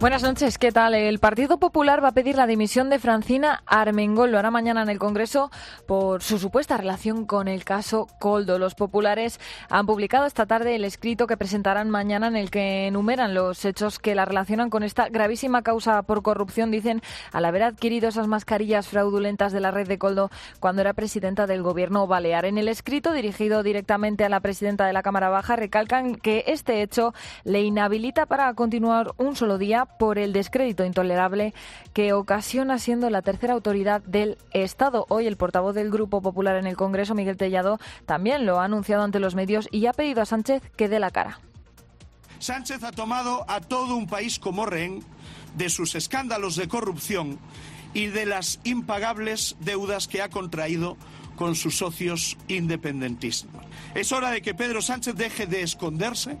Buenas noches, ¿qué tal? El Partido Popular va a pedir la dimisión de Francina Armengol. Lo hará mañana en el Congreso por su supuesta relación con el caso Coldo. Los populares han publicado esta tarde el escrito que presentarán mañana en el que enumeran los hechos que la relacionan con esta gravísima causa por corrupción, dicen, al haber adquirido esas mascarillas fraudulentas de la red de Coldo cuando era presidenta del gobierno balear. En el escrito dirigido directamente a la presidenta de la Cámara Baja recalcan que este hecho le inhabilita para continuar un solo día por el descrédito intolerable que ocasiona siendo la tercera autoridad del Estado. Hoy el portavoz del Grupo Popular en el Congreso, Miguel Tellado, también lo ha anunciado ante los medios y ha pedido a Sánchez que dé la cara. Sánchez ha tomado a todo un país como rehén de sus escándalos de corrupción y de las impagables deudas que ha contraído con sus socios independentistas. Es hora de que Pedro Sánchez deje de esconderse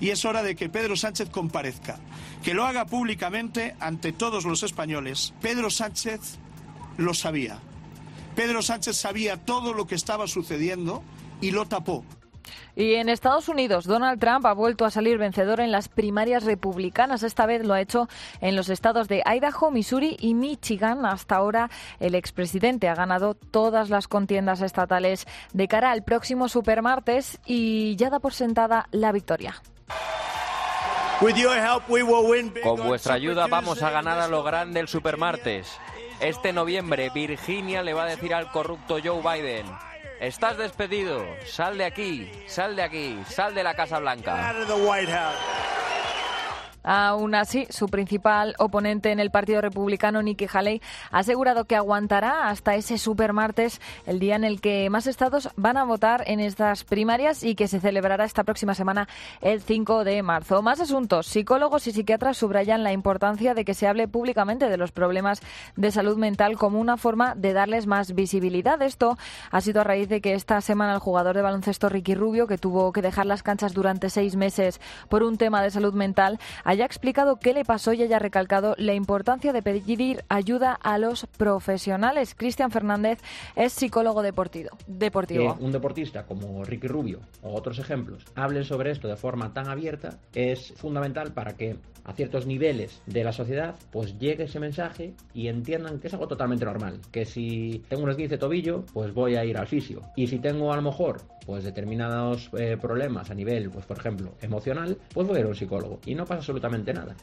y es hora de que Pedro Sánchez comparezca, que lo haga públicamente ante todos los españoles. Pedro Sánchez lo sabía. Pedro Sánchez sabía todo lo que estaba sucediendo y lo tapó. Y en Estados Unidos, Donald Trump ha vuelto a salir vencedor en las primarias republicanas. Esta vez lo ha hecho en los estados de Idaho, Missouri y Michigan. Hasta ahora, el expresidente ha ganado todas las contiendas estatales de cara al próximo supermartes y ya da por sentada la victoria. Con vuestra ayuda vamos a ganar a lo grande el supermartes. Este noviembre Virginia le va a decir al corrupto Joe Biden, estás despedido, sal de aquí, sal de aquí, sal de la Casa Blanca. Aún así, su principal oponente en el Partido Republicano, Nikki Haley, ha asegurado que aguantará hasta ese supermartes, el día en el que más estados van a votar en estas primarias y que se celebrará esta próxima semana, el 5 de marzo. Más asuntos. Psicólogos y psiquiatras subrayan la importancia de que se hable públicamente de los problemas de salud mental como una forma de darles más visibilidad. Esto ha sido a raíz de que esta semana el jugador de baloncesto Ricky Rubio, que tuvo que dejar las canchas durante seis meses por un tema de salud mental, haya explicado qué le pasó y haya recalcado la importancia de pedir ayuda a los profesionales. Cristian Fernández es psicólogo deportivo. deportivo. Que un deportista como Ricky Rubio o otros ejemplos hablen sobre esto de forma tan abierta es fundamental para que a ciertos niveles de la sociedad pues llegue ese mensaje y entiendan que es algo totalmente normal. Que si tengo un esguince de tobillo, pues voy a ir al fisio. Y si tengo a lo mejor pues determinados eh, problemas a nivel, pues por ejemplo, emocional, pues voy a ir a un psicólogo. Y no pasa absolutamente nada.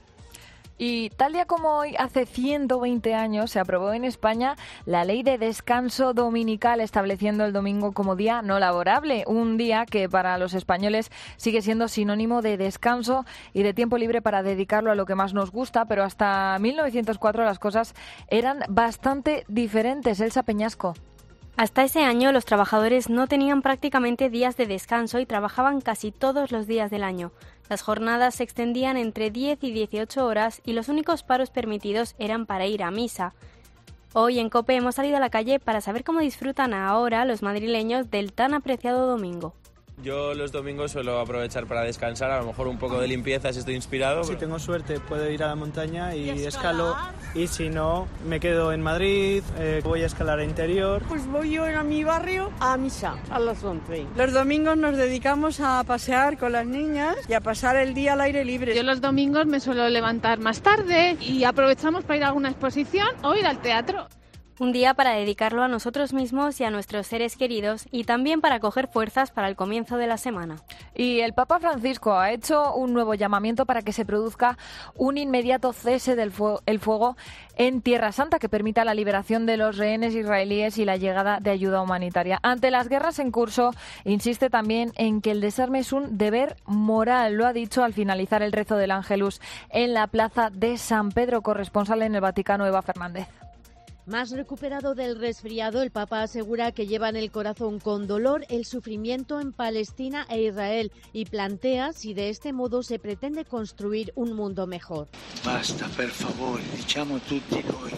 Y tal día como hoy, hace 120 años, se aprobó en España la ley de descanso dominical, estableciendo el domingo como día no laborable, un día que para los españoles sigue siendo sinónimo de descanso y de tiempo libre para dedicarlo a lo que más nos gusta, pero hasta 1904 las cosas eran bastante diferentes. Elsa Peñasco. Hasta ese año los trabajadores no tenían prácticamente días de descanso y trabajaban casi todos los días del año. Las jornadas se extendían entre 10 y 18 horas y los únicos paros permitidos eran para ir a misa. Hoy en COPE hemos salido a la calle para saber cómo disfrutan ahora los madrileños del tan apreciado domingo. Yo los domingos suelo aprovechar para descansar, a lo mejor un poco de limpieza si estoy inspirado. Si tengo suerte puedo ir a la montaña y, escalo y si no me quedo en Madrid, eh, voy a escalar a interior. Pues voy yo a mi barrio a misa a las 11. Los domingos nos dedicamos a pasear con las niñas y a pasar el día al aire libre. Yo los domingos me suelo levantar más tarde y aprovechamos para ir a alguna exposición o ir al teatro. Un día para dedicarlo a nosotros mismos y a nuestros seres queridos y también para coger fuerzas para el comienzo de la semana. Y el Papa Francisco ha hecho un nuevo llamamiento para que se produzca un inmediato cese del fuego en Tierra Santa que permita la liberación de los rehenes israelíes y la llegada de ayuda humanitaria. Ante las guerras en curso, insiste también en que el desarme es un deber moral. Lo ha dicho al finalizar el rezo del Ángelus en la plaza de San Pedro, corresponsal en el Vaticano, Eva Fernández. Más recuperado del resfriado, el Papa asegura que lleva en el corazón con dolor el sufrimiento en Palestina e Israel y plantea si de este modo se pretende construir un mundo mejor. Basta, per favore, diciamo tutti noi.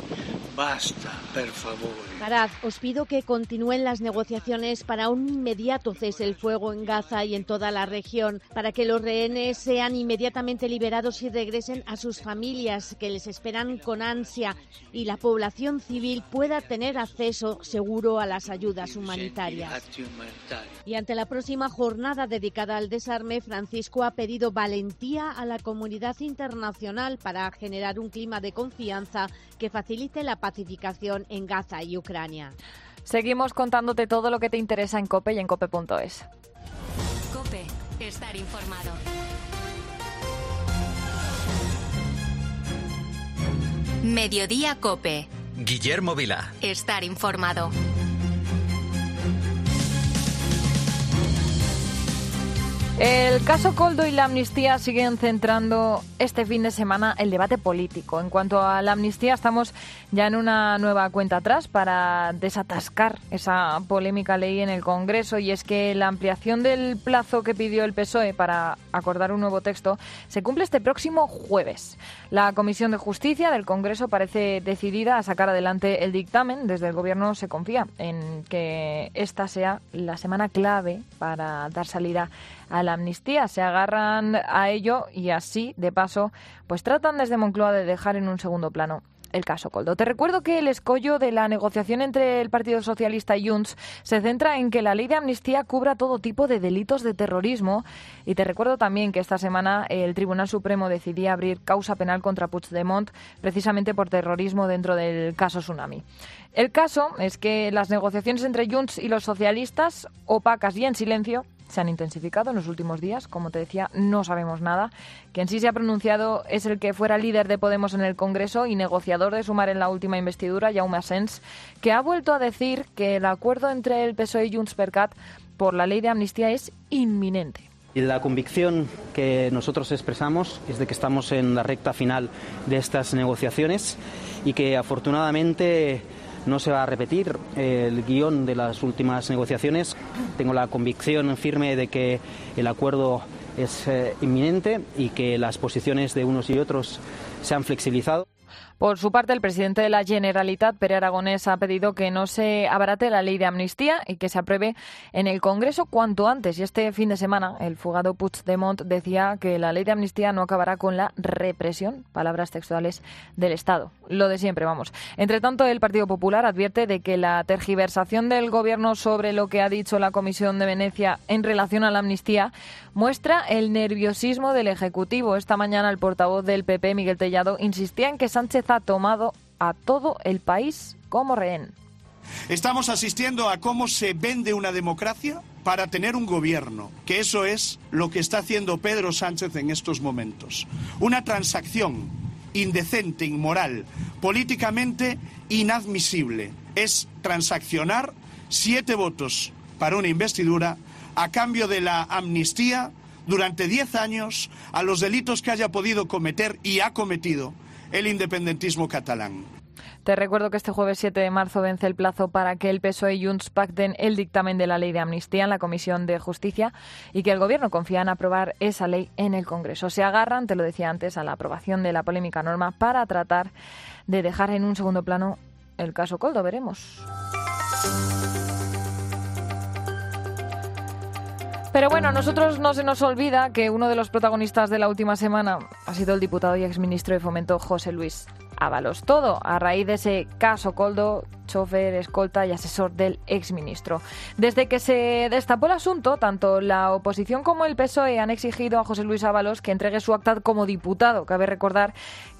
Basta, per favore. Parad, os pido que continúen las negociaciones para un inmediato cese el fuego en Gaza y en toda la región, para que los rehenes sean inmediatamente liberados y regresen a sus familias, que les esperan con ansia, y la población civil pueda tener acceso seguro a las ayudas humanitarias. Y ante la próxima jornada dedicada al desarme, Francisco ha pedido valentía a la comunidad internacional para generar un clima de confianza que facilite la pacificación en Gaza y Ucrania. Seguimos contándote todo lo que te interesa en COPE y en COPE.es. COPE, estar informado. Mediodía COPE. Guillermo Vila. Estar informado. El caso Coldo y la amnistía siguen centrando este fin de semana el debate político. En cuanto a la amnistía, estamos ya en una nueva cuenta atrás para desatascar esa polémica ley en el Congreso y es que la ampliación del plazo que pidió el PSOE para acordar un nuevo texto se cumple este próximo jueves. La Comisión de Justicia del Congreso parece decidida a sacar adelante el dictamen. Desde el Gobierno se confía en que esta sea la semana clave para dar salida la amnistía. Se agarran a ello y así, de paso, pues tratan desde Moncloa de dejar en un segundo plano el caso Coldo. Te recuerdo que el escollo de la negociación entre el Partido Socialista y Junts se centra en que la ley de amnistía cubra todo tipo de delitos de terrorismo y te recuerdo también que esta semana el Tribunal Supremo decidía abrir causa penal contra Puigdemont precisamente por terrorismo dentro del caso Tsunami. El caso es que las negociaciones entre Junts y los socialistas, opacas y en silencio, se han intensificado en los últimos días. Como te decía, no sabemos nada. Quien sí se ha pronunciado es el que fuera líder de Podemos en el Congreso y negociador de Sumar en la última investidura, Jaume Asens, que ha vuelto a decir que el acuerdo entre el PSOE y Junts per Cat por la ley de amnistía es inminente. La convicción que nosotros expresamos es de que estamos en la recta final de estas negociaciones y que afortunadamente no se va a repetir el guion de las últimas negociaciones. Tengo la convicción firme de que el acuerdo es eh, inminente y que las posiciones de unos y otros se han flexibilizado. Por su parte, el presidente de la Generalitat, Pere Aragonés, ha pedido que no se abarate la ley de amnistía y que se apruebe en el Congreso cuanto antes. Y este fin de semana, el fugado Puigdemont decía que la ley de amnistía no acabará con la represión, palabras textuales del Estado. Lo de siempre, vamos. Entre tanto, el Partido Popular advierte de que la tergiversación del Gobierno sobre lo que ha dicho la Comisión de Venecia en relación a la amnistía muestra el nerviosismo del Ejecutivo. Esta mañana, el portavoz del PP, Miguel Tellado, insistía en que Sánchez ha tomado a todo el país como rehén. Estamos asistiendo a cómo se vende una democracia para tener un gobierno, que eso es lo que está haciendo Pedro Sánchez en estos momentos. Una transacción indecente, inmoral, políticamente inadmisible. Es transaccionar siete votos para una investidura a cambio de la amnistía durante diez años a los delitos que haya podido cometer y ha cometido el independentismo catalán. Te recuerdo que este jueves 7 de marzo vence el plazo para que el PSOE y Junts pacten el dictamen de la ley de amnistía en la Comisión de Justicia y que el Gobierno confía en aprobar esa ley en el Congreso. Se agarran, te lo decía antes, a la aprobación de la polémica norma para tratar de dejar en un segundo plano el caso Coldo. Veremos. Pero bueno, a nosotros no se nos olvida que uno de los protagonistas de la última semana ha sido el diputado y exministro de Fomento José Luis Ábalos. Todo a raíz de ese caso Coldo, chofer, escolta y asesor del exministro. Desde que se destapó el asunto, tanto la oposición como el PSOE han exigido a José Luis Ábalos que entregue su acta como diputado. Cabe recordar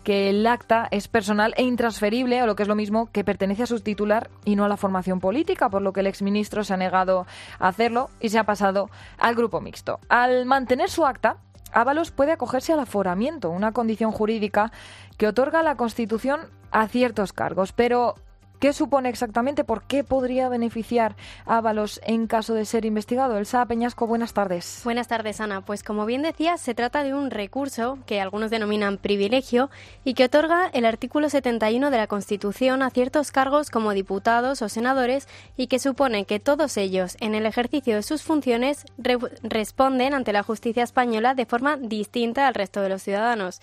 que el acta es personal e intransferible, o lo que es lo mismo, que pertenece a su titular y no a la formación política, por lo que el exministro se ha negado a hacerlo y se ha pasado al grupo mixto. Al mantener su acta, Ábalos puede acogerse al aforamiento, una condición jurídica que otorga la Constitución a ciertos cargos, pero ¿Qué supone exactamente? ¿Por qué podría beneficiar Ábalos en caso de ser investigado? Elsa Peñasco, buenas tardes. Buenas tardes, Ana. Pues como bien decías, se trata de un recurso que algunos denominan privilegio y que otorga el artículo 71 de la Constitución a ciertos cargos como diputados o senadores y que supone que todos ellos, en el ejercicio de sus funciones, responden ante la justicia española de forma distinta al resto de los ciudadanos.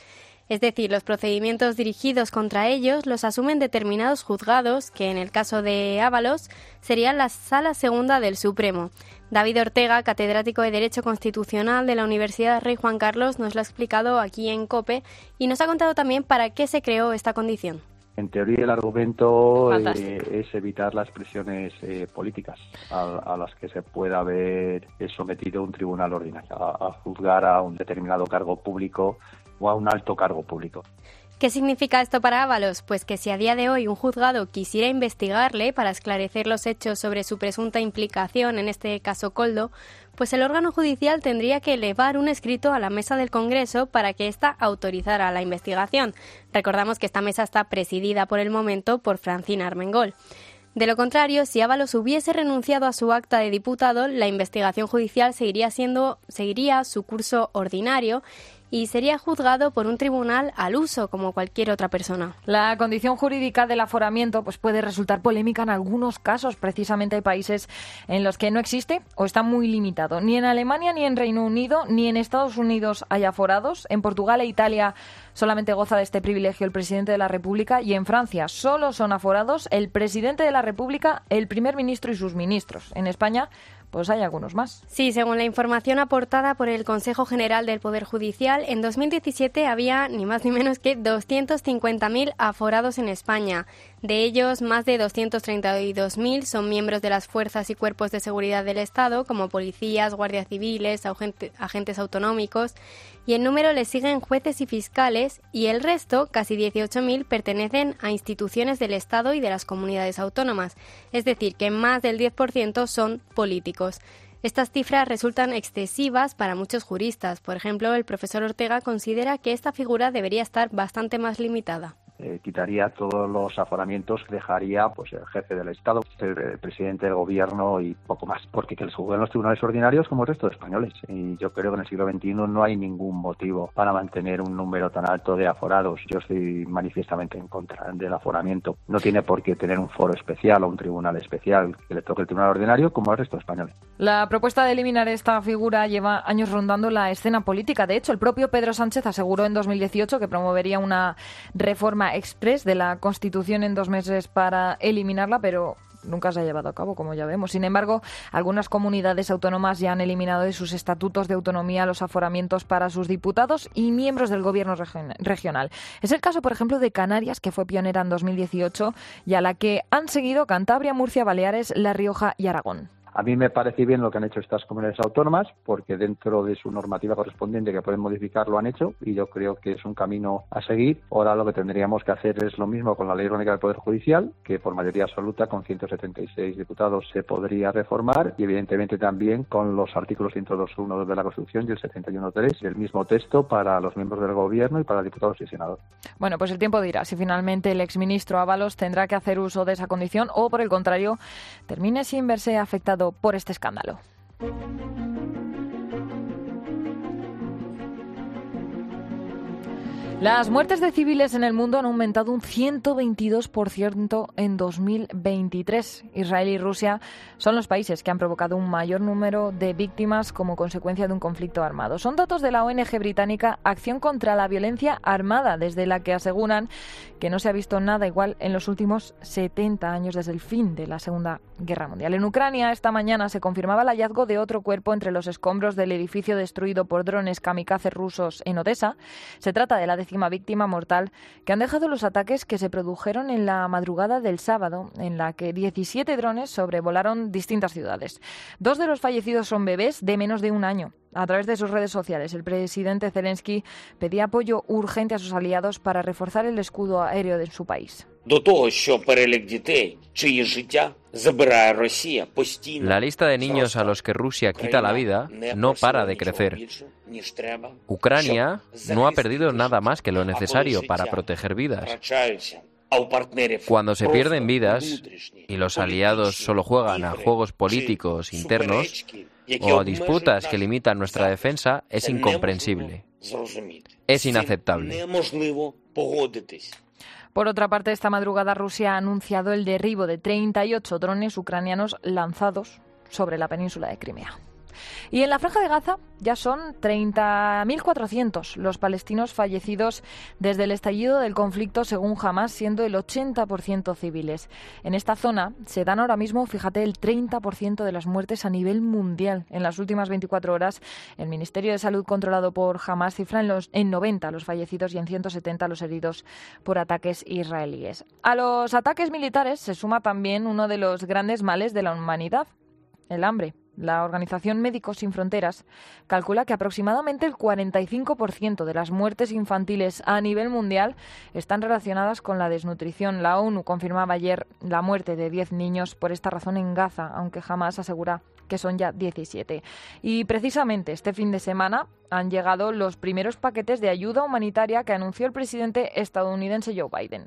Es decir, los procedimientos dirigidos contra ellos los asumen determinados juzgados, que en el caso de Ábalos serían la Sala Segunda del Supremo. David Ortega, catedrático de Derecho Constitucional de la Universidad Rey Juan Carlos, nos lo ha explicado aquí en COPE y nos ha contado también para qué se creó esta condición. En teoría, el argumento eh, es evitar las presiones eh, políticas a, las que se pueda haber sometido un tribunal ordinario, a, juzgar a un determinado cargo público o a un alto cargo público. ¿Qué significa esto para Ábalos? Pues que si a día de hoy un juzgado quisiera investigarle para esclarecer los hechos sobre su presunta implicación, en este caso Coldo, pues el órgano judicial tendría que elevar un escrito a la mesa del Congreso para que ésta autorizara la investigación. Recordamos que esta mesa está presidida por el momento por Francina Armengol. De lo contrario, si Ábalos hubiese renunciado a su acta de diputado, la investigación judicial seguiría siendo seguiría su curso ordinario y sería juzgado por un tribunal al uso como cualquier otra persona. La condición jurídica del aforamiento pues, puede resultar polémica en algunos casos. Precisamente hay países en los que no existe o está muy limitado. Ni en Alemania, ni en Reino Unido, ni en Estados Unidos hay aforados. En Portugal e Italia solamente goza de este privilegio el presidente de la República y en Francia solo son aforados el presidente de la República, el primer ministro y sus ministros. En España pues hay algunos más. Sí, según la información aportada por el Consejo General del Poder Judicial, en 2017 había ni más ni menos que 250.000 aforados en España. De ellos, más de 232.000 son miembros de las fuerzas y cuerpos de seguridad del Estado, como policías, guardias civiles, agentes autonómicos, y el número le siguen jueces y fiscales, y el resto, casi 18.000, pertenecen a instituciones del Estado y de las comunidades autónomas, es decir, que más del 10% son políticos. Estas cifras resultan excesivas para muchos juristas. Por ejemplo, el profesor Ortega considera que esta figura debería estar bastante más limitada. Eh, quitaría todos los aforamientos que dejaría pues el jefe del Estado, el, presidente del gobierno y poco más, porque que les juzguen los tribunales ordinarios como el resto de españoles. Y yo creo que en el siglo XXI no hay ningún motivo para mantener un número tan alto de aforados. Yo estoy manifiestamente en contra del aforamiento. No tiene por qué tener un foro especial o un tribunal especial que le toque el tribunal ordinario como el resto de españoles. La propuesta de eliminar esta figura lleva años rondando la escena política. De hecho, el propio Pedro Sánchez aseguró en 2018 que promovería una reforma express de la Constitución en dos meses para eliminarla, pero nunca se ha llevado a cabo, como ya vemos. Sin embargo, algunas comunidades autónomas ya han eliminado de sus estatutos de autonomía los aforamientos para sus diputados y miembros del gobierno regional. Es el caso, por ejemplo, de Canarias, que fue pionera en 2018 y a la que han seguido Cantabria, Murcia, Baleares, La Rioja y Aragón. A mí me parece bien lo que han hecho estas comunidades autónomas, porque dentro de su normativa correspondiente que pueden modificar lo han hecho y yo creo que es un camino a seguir. Ahora lo que tendríamos que hacer es lo mismo con la Ley Orgánica del Poder Judicial, que por mayoría absoluta con 176 diputados se podría reformar y evidentemente también con los artículos 102.1 de la Constitución y el 71.3 del mismo texto para los miembros del Gobierno y para diputados y senadores. Bueno, pues el tiempo dirá si finalmente el exministro Ábalos tendrá que hacer uso de esa condición o, por el contrario, termine sin verse afectado por este escándalo. Las muertes de civiles en el mundo han aumentado un 122% en 2023. Israel y Rusia son los países que han provocado un mayor número de víctimas como consecuencia de un conflicto armado. Son datos de la ONG británica Acción contra la Violencia Armada, desde la que aseguran que no se ha visto nada igual en los últimos 70 años desde el fin de la Segunda Guerra Mundial. En Ucrania, esta mañana se confirmaba el hallazgo de otro cuerpo entre los escombros del edificio destruido por drones kamikaze rusos en Odessa. Se trata de la víctima mortal que han dejado los ataques que se produjeron en la madrugada del sábado, en la que 17 drones sobrevolaron distintas ciudades. Dos de los fallecidos son bebés de menos de un año. A través de sus redes sociales, el presidente Zelensky pedía apoyo urgente a sus aliados para reforzar el escudo aéreo de su país. La lista de niños a los que Rusia quita la vida no para de crecer. Ucrania no ha perdido nada más que lo necesario para proteger vidas. Cuando se pierden vidas y los aliados solo juegan a juegos políticos internos o a disputas que limitan nuestra defensa, es incomprensible. Es inaceptable. Por otra parte, esta madrugada Rusia ha anunciado el derribo de 38 drones ucranianos lanzados sobre la península de Crimea. Y en la Franja de Gaza ya son 30.400 los palestinos fallecidos desde el estallido del conflicto, según Hamas, siendo el 80% civiles. En esta zona se dan ahora mismo, fíjate, el 30% de las muertes a nivel mundial. En las últimas 24 horas, el Ministerio de Salud controlado por Hamas cifra en, los, en 90 los fallecidos y en 170 los heridos por ataques israelíes. A los ataques militares se suma también uno de los grandes males de la humanidad, el hambre. La Organización Médicos Sin Fronteras calcula que aproximadamente el 45% de las muertes infantiles a nivel mundial están relacionadas con la desnutrición. La ONU confirmaba ayer la muerte de 10 niños por esta razón en Gaza, aunque jamás asegura que son ya 17. Y precisamente este fin de semana han llegado los primeros paquetes de ayuda humanitaria que anunció el presidente estadounidense Joe Biden.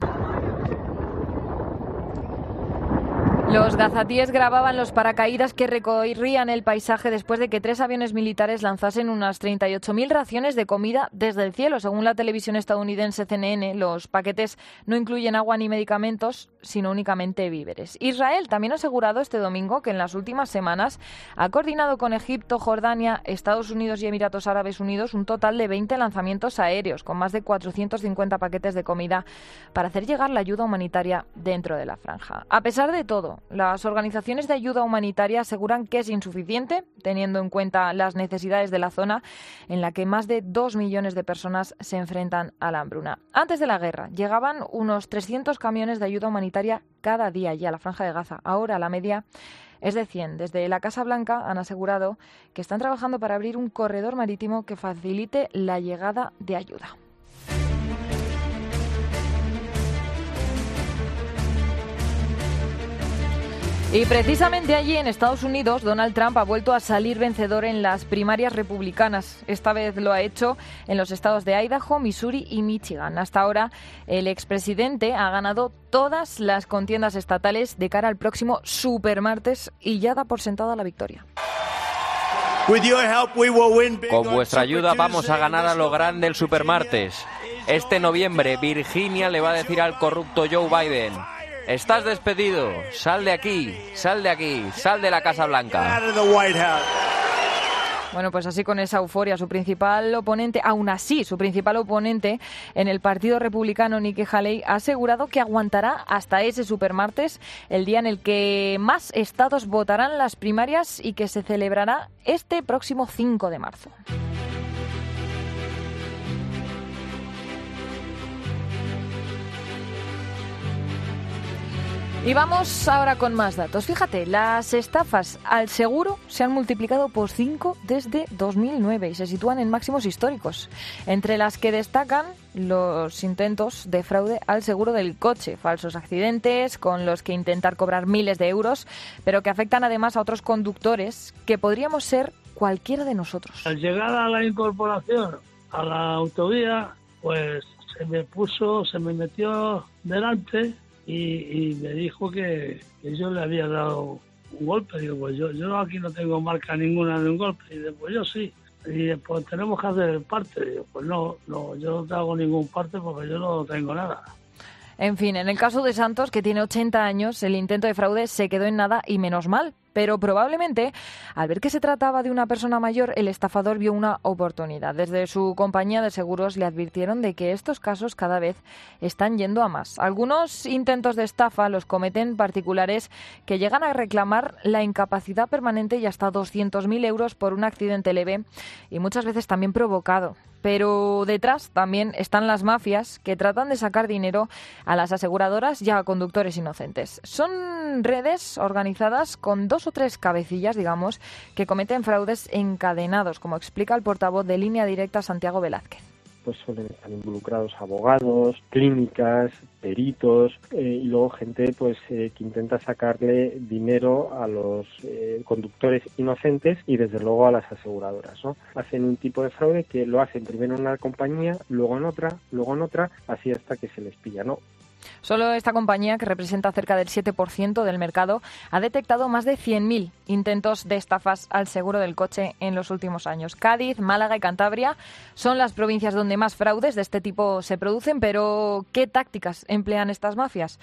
Los gazatíes grababan los paracaídas que recorrían el paisaje después de que tres aviones militares lanzasen unas 38.000 raciones de comida desde el cielo. Según la televisión estadounidense CNN, los paquetes no incluyen agua ni medicamentos, sino únicamente víveres. Israel también ha asegurado este domingo que en las últimas semanas ha coordinado con Egipto, Jordania, Estados Unidos y Emiratos Árabes Unidos un total de 20 lanzamientos aéreos con más de 450 paquetes de comida para hacer llegar la ayuda humanitaria dentro de la franja. A pesar de todo, las organizaciones de ayuda humanitaria aseguran que es insuficiente, teniendo en cuenta las necesidades de la zona en la que más de dos millones de personas se enfrentan a la hambruna. Antes de la guerra llegaban unos 300 camiones de ayuda humanitaria cada día allí a la franja de Gaza. Ahora la media es de 100. Desde la Casa Blanca han asegurado que están trabajando para abrir un corredor marítimo que facilite la llegada de ayuda. Y precisamente allí en Estados Unidos, Donald Trump ha vuelto a salir vencedor en las primarias republicanas. Esta vez lo ha hecho en los estados de Idaho, Missouri y Michigan. Hasta ahora, el expresidente ha ganado todas las contiendas estatales de cara al próximo supermartes y ya da por sentada la victoria. Con vuestra ayuda vamos a ganar a lo grande el supermartes. Este noviembre, Virginia le va a decir al corrupto Joe Biden. Estás despedido. Sal de aquí, sal de aquí, sal de la Casa Blanca. Bueno, pues así con esa euforia, su principal oponente, aún así, su principal oponente en el Partido Republicano, Nikki Haley, ha asegurado que aguantará hasta ese supermartes, el día en el que más estados votarán las primarias y que se celebrará este próximo 5 de marzo. Y vamos ahora con más datos. Fíjate, las estafas al seguro se han multiplicado por 5 desde 2009 y se sitúan en máximos históricos, entre las que destacan los intentos de fraude al seguro del coche, falsos accidentes con los que intentar cobrar miles de euros, pero que afectan además a otros conductores que podríamos ser cualquiera de nosotros. Al llegar a la incorporación a la autovía, pues se me puso, se me metió delante y, me dijo que, yo le había dado un golpe. Digo, pues yo, yo aquí no tengo marca ninguna de un golpe. Y después pues yo sí. Y pues tenemos que hacer el parte. Digo, pues no, no, yo no hago ningún parte porque yo no tengo nada. En fin, en el caso de Santos, que tiene 80 años, el intento de fraude se quedó en nada y menos mal. Pero probablemente, al ver que se trataba de una persona mayor, el estafador vio una oportunidad. Desde su compañía de seguros le advirtieron de que estos casos cada vez están yendo a más. Algunos intentos de estafa los cometen particulares que llegan a reclamar la incapacidad permanente y hasta 200.000 euros por un accidente leve y muchas veces también provocado. Pero detrás también están las mafias que tratan de sacar dinero a las aseguradoras y a conductores inocentes. Son redes organizadas con dos o tres cabecillas, digamos, que cometen fraudes encadenados, como explica el portavoz de Línea Directa Santiago Velázquez pues suelen estar involucrados abogados, clínicas, peritos eh, y luego gente pues eh, que intenta sacarle dinero a los eh, conductores inocentes y desde luego a las aseguradoras. ¿no? Hacen un tipo de fraude que lo hacen primero en una compañía, luego en otra, luego en otra, así hasta que se les pilla. ¿no? Solo esta compañía, que representa cerca del 7% del mercado, ha detectado más de 100.000 intentos de estafas al seguro del coche en los últimos años. Cádiz, Málaga y Cantabria son las provincias donde más fraudes de este tipo se producen, pero ¿qué tácticas emplean estas mafias?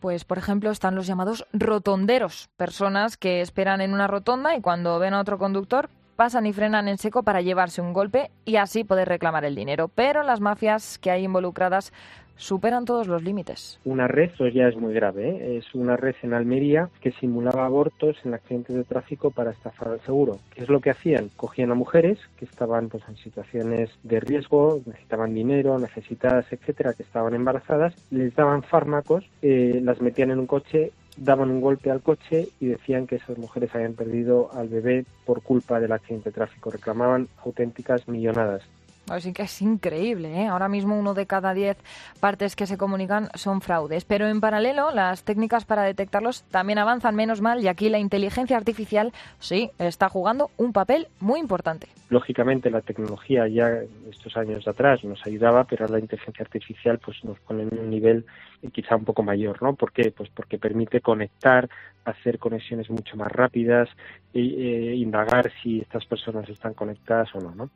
pues por ejemplo están los llamados rotonderos, personas que esperan en una rotonda y cuando ven a otro conductor pasan y frenan en seco para llevarse un golpe y así poder reclamar el dinero. Pero las mafias que hay involucradas superan todos los límites. Una red, eso ya es muy grave, ¿eh? es una red en Almería que simulaba abortos en accidentes de tráfico para estafar al seguro. ¿Qué es lo que hacían? Cogían a mujeres que estaban pues, en situaciones de riesgo, necesitaban dinero, necesitadas, etcétera, que estaban embarazadas, les daban fármacos, eh, las metían en un coche daban un golpe al coche y decían que esas mujeres habían perdido al bebé por culpa del accidente de tráfico. Reclamaban auténticas millonadas. Así que es increíble, ¿eh? Ahora mismo uno de cada diez partes que se comunican son fraudes. Pero en paralelo, las técnicas para detectarlos también avanzan menos mal y aquí la inteligencia artificial sí está jugando un papel muy importante. Lógicamente la tecnología ya estos años atrás nos ayudaba, pero la inteligencia artificial pues nos pone en un nivel quizá un poco mayor, ¿no? ¿Por qué? Pues porque permite conectar, hacer conexiones mucho más rápidas, e indagar si estas personas están conectadas o no, ¿no?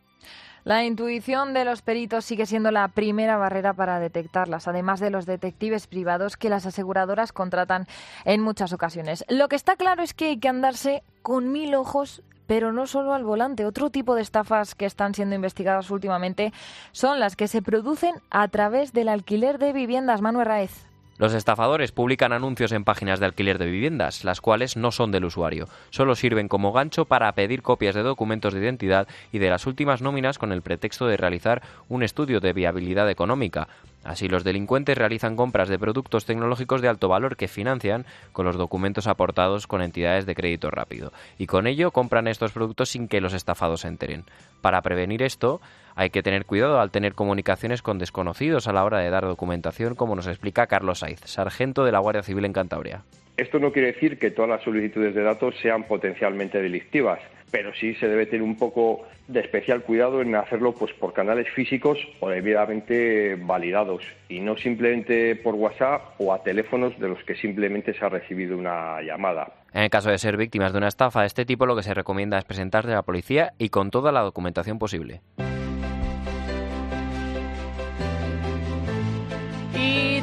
La intuición de los peritos sigue siendo la primera barrera para detectarlas, además de los detectives privados que las aseguradoras contratan en muchas ocasiones. Lo que está claro es que hay que andarse con mil ojos pero no solo al volante. Otro tipo de estafas que están siendo investigadas últimamente son las que se producen a través del alquiler de viviendas. Manuel Raez. Los estafadores publican anuncios en páginas de alquiler de viviendas, las cuales no son del usuario, solo sirven como gancho para pedir copias de documentos de identidad y de las últimas nóminas con el pretexto de realizar un estudio de viabilidad económica. Así, los delincuentes realizan compras de productos tecnológicos de alto valor que financian con los documentos aportados con entidades de crédito rápido, y con ello compran estos productos sin que los estafados se enteren. Para prevenir esto, hay que tener cuidado al tener comunicaciones con desconocidos a la hora de dar documentación, como nos explica Carlos Saiz, sargento de la Guardia Civil en Cantabria. Esto no quiere decir que todas las solicitudes de datos sean potencialmente delictivas, pero sí se debe tener un poco de especial cuidado en hacerlo pues por canales físicos o debidamente validados y no simplemente por WhatsApp o a teléfonos de los que simplemente se ha recibido una llamada. En el caso de ser víctimas de una estafa de este tipo, lo que se recomienda es presentarse a la policía y con toda la documentación posible.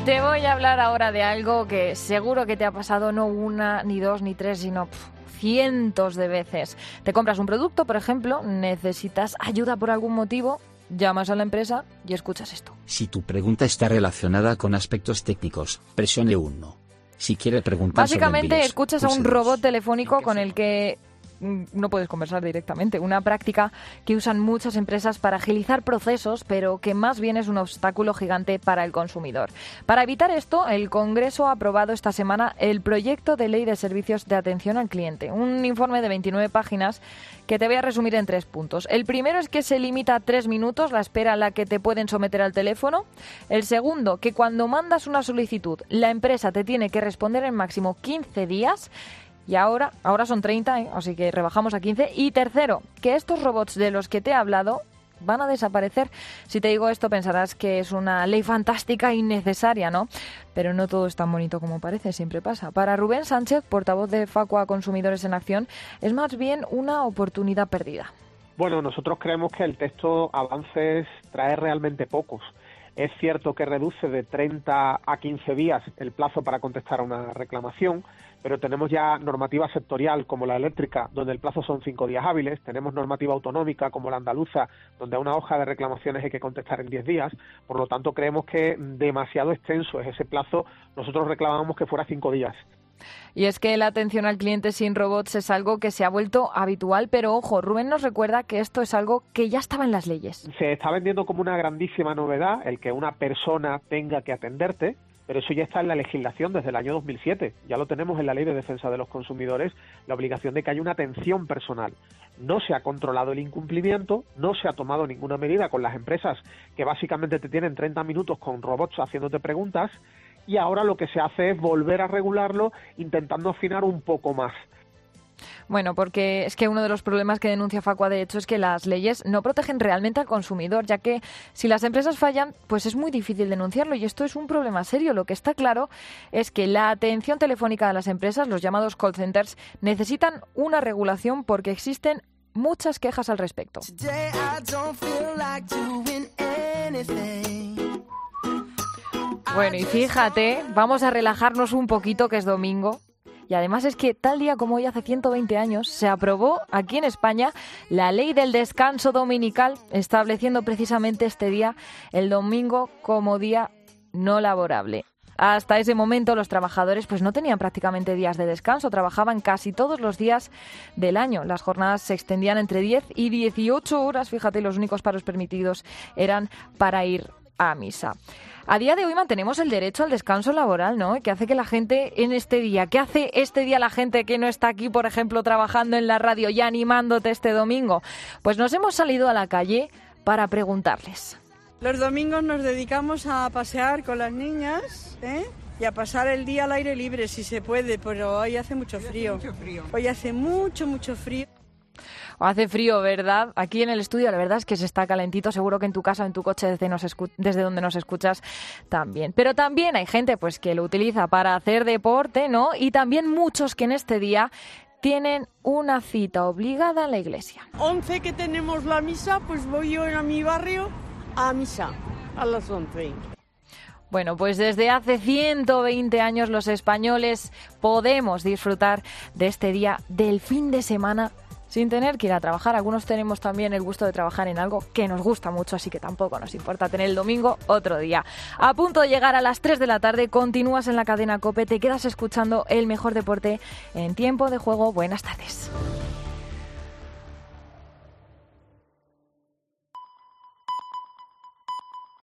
Te voy a hablar ahora de algo que seguro que te ha pasado no una, ni dos, ni tres, sino cientos de veces. Te compras un producto, por ejemplo, necesitas ayuda por algún motivo, llamas a la empresa y escuchas esto. Si tu pregunta está relacionada con aspectos técnicos, presione 1. Si quiere preguntar Básicamente escuchas a un robot telefónico con el que no puedes conversar directamente. Una práctica que usan muchas empresas para agilizar procesos, pero que más bien es un obstáculo gigante para el consumidor. Para evitar esto, el Congreso ha aprobado esta semana el proyecto de ley de servicios de atención al cliente, un informe de 29 páginas que te voy a resumir en tres puntos. El primero es que se limita a tres minutos la espera a la que te pueden someter al teléfono. El segundo, que cuando mandas una solicitud, la empresa te tiene que responder en máximo 15 días. Y ahora, ahora son 30, ¿eh? así que rebajamos a 15. Y tercero, que estos robots de los que te he hablado van a desaparecer. Si te digo esto pensarás que es una ley fantástica y necesaria, ¿no? Pero no todo es tan bonito como parece, siempre pasa. Para Rubén Sánchez, portavoz de Facua Consumidores en Acción, es más bien una oportunidad perdida. Bueno, nosotros creemos que el texto avances trae realmente pocos. Es cierto que reduce de 30 a 15 días el plazo para contestar a una reclamación, pero tenemos ya normativa sectorial como la eléctrica, donde el plazo son cinco días hábiles, tenemos normativa autonómica como la andaluza, donde a una hoja de reclamaciones hay que contestar en diez días, por lo tanto creemos que demasiado extenso es ese plazo, nosotros reclamábamos que fuera cinco días. Y es que la atención al cliente sin robots es algo que se ha vuelto habitual, pero ojo, Rubén nos recuerda que esto es algo que ya estaba en las leyes. Se está vendiendo como una grandísima novedad el que una persona tenga que atenderte, pero eso ya está en la legislación desde el año 2007. Ya lo tenemos en la Ley de Defensa de los Consumidores, la obligación de que haya una atención personal. No se ha controlado el incumplimiento, no se ha tomado ninguna medida con las empresas que básicamente te tienen 30 minutos con robots haciéndote preguntas y ahora lo que se hace es volver a regularlo intentando afinar un poco más. Bueno, porque es que uno de los problemas que denuncia Facua, de hecho, es que las leyes no protegen realmente al consumidor, ya que si las empresas fallan, pues es muy difícil denunciarlo y esto es un problema serio. Lo que está claro es que la atención telefónica de las empresas, los llamados call centers, necesitan una regulación porque existen muchas quejas al respecto. Bueno, y fíjate, vamos a relajarnos un poquito que es domingo. Y además es que tal día como hoy, hace 120 años, se aprobó aquí en España la ley del descanso dominical, estableciendo precisamente este día, el domingo, como día no laborable. Hasta ese momento los trabajadores pues no tenían prácticamente días de descanso, trabajaban casi todos los días del año. Las jornadas se extendían entre 10 y 18 horas, fíjate, los únicos paros permitidos eran para ir a misa. A día de hoy mantenemos el derecho al descanso laboral, ¿no? Que hace que la gente en este día, ¿qué hace este día la gente que no está aquí, por ejemplo, trabajando en la radio y animándote este domingo? Pues nos hemos salido a la calle para preguntarles. Los domingos nos dedicamos a pasear con las niñas ¿eh? y a pasar el día al aire libre si se puede, pero hoy hace mucho frío. Hoy hace mucho, mucho frío. Hace frío, ¿verdad? Aquí en el estudio la verdad es que se está calentito, seguro que en tu casa o en tu coche desde, desde donde nos escuchas también. Pero también hay gente pues que lo utiliza para hacer deporte, ¿no? Y también muchos que en este día tienen una cita obligada en la iglesia. 11 que tenemos la misa, pues voy yo a mi barrio a misa a las 11. Bueno, pues desde hace 120 años los españoles podemos disfrutar de este día del fin de semana sin tener que ir a trabajar. Algunos tenemos también el gusto de trabajar en algo que nos gusta mucho, así que tampoco nos importa tener el domingo otro día. A punto de llegar a las 3 de la tarde, continúas en la cadena Cope, te quedas escuchando el mejor deporte en tiempo de juego. Buenas tardes.